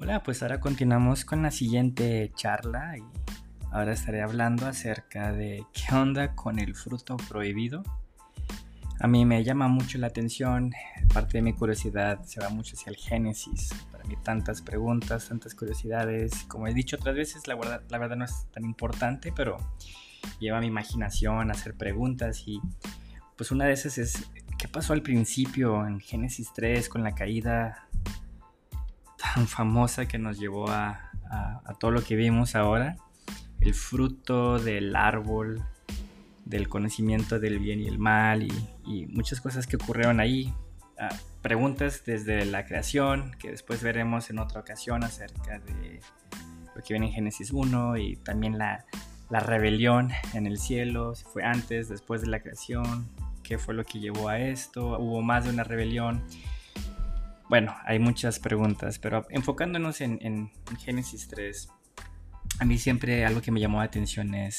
Hola, pues ahora continuamos con la siguiente charla y ahora estaré hablando acerca de qué onda con el fruto prohibido. A mí me llama mucho la atención, parte de mi curiosidad se va mucho hacia el Génesis. Para mí tantas preguntas, tantas curiosidades. Como he dicho otras veces, la verdad, la verdad no es tan importante, pero lleva mi imaginación a hacer preguntas y pues una de esas es, ¿qué pasó al principio en Génesis 3 con la caída tan famosa que nos llevó a, todo lo que vimos ahora, el fruto del árbol, del conocimiento del bien y el mal y, muchas cosas que ocurrieron ahí. Ah, preguntas desde la creación, que después veremos en otra ocasión acerca de lo que viene en Génesis 1 y también la, la rebelión en el cielo, si fue antes, después de la creación, qué fue lo que llevó a esto, hubo más de una rebelión bueno, hay muchas preguntas, pero enfocándonos en, Génesis 3, a mí siempre algo que me llamó la atención es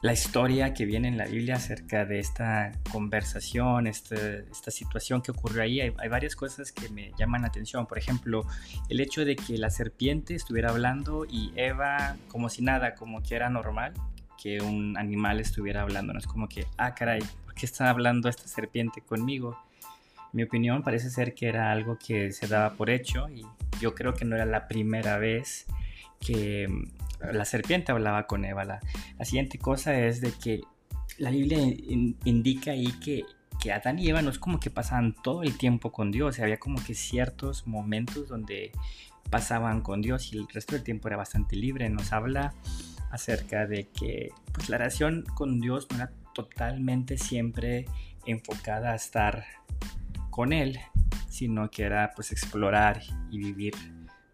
la historia que viene en la Biblia acerca de esta conversación, este, esta situación que ocurrió ahí. Hay, varias cosas que me llaman la atención. Por ejemplo, el hecho de que la serpiente estuviera hablando y Eva, como si nada, como que era normal que un animal estuviera hablando. No es como que, ah, caray, ¿por qué está hablando esta serpiente conmigo? Mi opinión parece ser que era algo que se daba por hecho y yo creo que no era la primera vez que mm, la serpiente hablaba con Eva. La, siguiente cosa es de que la Biblia indica ahí que, que Adán y Eva no es como que pasaban todo el tiempo con Dios, había como que ciertos momentos donde pasaban con Dios y el resto del tiempo era bastante libre. Nos habla acerca de que pues, la relación con Dios no era totalmente siempre enfocada a estar con él, sino que era pues explorar y vivir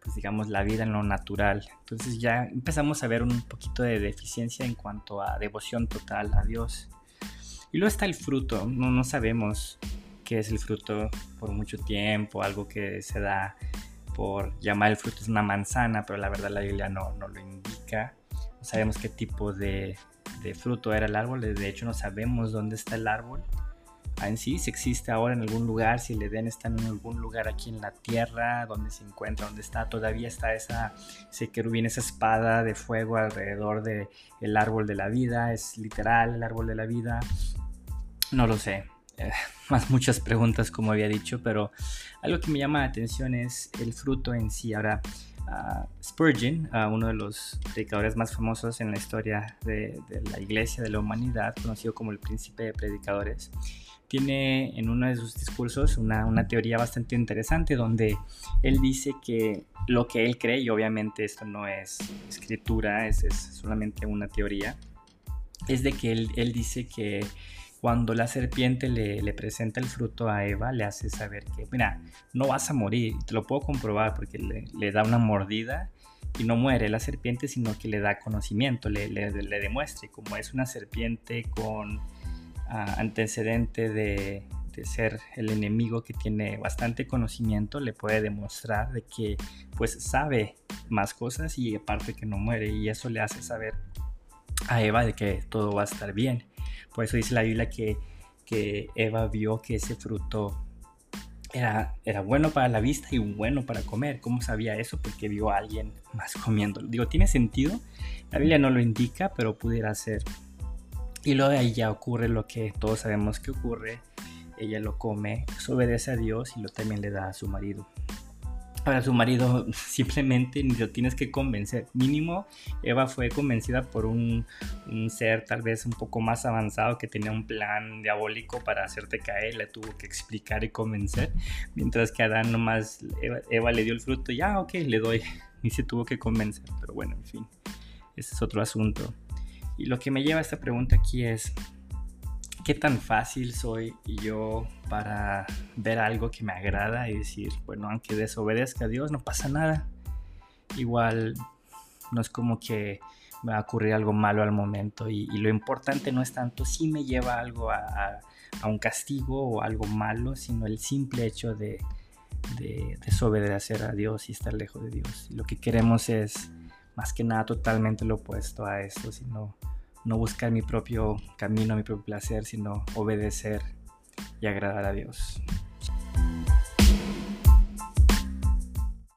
pues digamos la vida en lo natural. Entonces ya empezamos a ver un poquito de deficiencia en cuanto a devoción total a Dios. Y luego está el fruto, no, no sabemos qué es el fruto por mucho tiempo, algo que se da por llamar el fruto es una manzana, pero la verdad la Biblia no, no lo indica. No sabemos qué tipo de, de fruto era el árbol, de hecho no sabemos dónde está el árbol en sí, si existe ahora en algún lugar, si el Edén está en algún lugar aquí en la tierra, donde se encuentra, donde está, todavía está esa, ese querubín, esa espada de fuego alrededor del el árbol de la vida, es literal el árbol de la vida, no lo sé. Eh, más muchas preguntas como había dicho, pero algo que me llama la atención es el fruto en sí. Ahora, Spurgeon, uno de los predicadores más famosos en la historia de, la iglesia, de la humanidad, conocido como el príncipe de predicadores, tiene en uno de sus discursos una, una, teoría bastante interesante donde él dice que lo que él cree, y obviamente esto no es escritura, es, es solamente una teoría, es de que él, él dice que cuando la serpiente le, le, presenta el fruto a Eva, le hace saber que, mira, no vas a morir, te lo puedo comprobar porque le, da una mordida y no muere la serpiente, sino que le da conocimiento, le, le, y como es una serpiente con antecedente de, ser el enemigo que tiene bastante conocimiento, le puede demostrar de que pues sabe más cosas y aparte que no muere y eso le hace saber a Eva de que todo va a estar bien. Por eso dice la Biblia que, que Eva vio que ese fruto era, era, bueno para la vista y bueno para comer. ¿Cómo sabía eso? Porque vio a alguien más comiéndolo. Digo, tiene sentido. La Biblia no lo indica, pero pudiera ser y luego de ahí ya ocurre lo que todos sabemos que ocurre. Ella lo come, obedece a Dios y lo también le da a su marido. Ahora su marido simplemente ni lo tienes que convencer. Mínimo, Eva fue convencida por un, un, ser tal vez un poco más avanzado que tenía un plan diabólico para hacerte caer. Le tuvo que explicar y convencer. Mientras que Adán nomás, Eva, Eva le dio el fruto ya, ok, le doy. Ni se tuvo que convencer. Pero bueno, en fin, ese es otro asunto. Y lo que me lleva a esta pregunta aquí es, ¿qué tan fácil soy yo para ver algo que me agrada y decir, bueno, aunque desobedezca a Dios, no pasa nada? Igual no es como que me va a ocurrir algo malo al momento y, lo importante no es tanto si me lleva algo a, un castigo o algo malo, sino el simple hecho de, de desobedecer a Dios y estar lejos de Dios. Y lo que queremos es más que nada totalmente lo opuesto a esto, sino no buscar mi propio camino, mi propio placer, sino obedecer y agradar a Dios.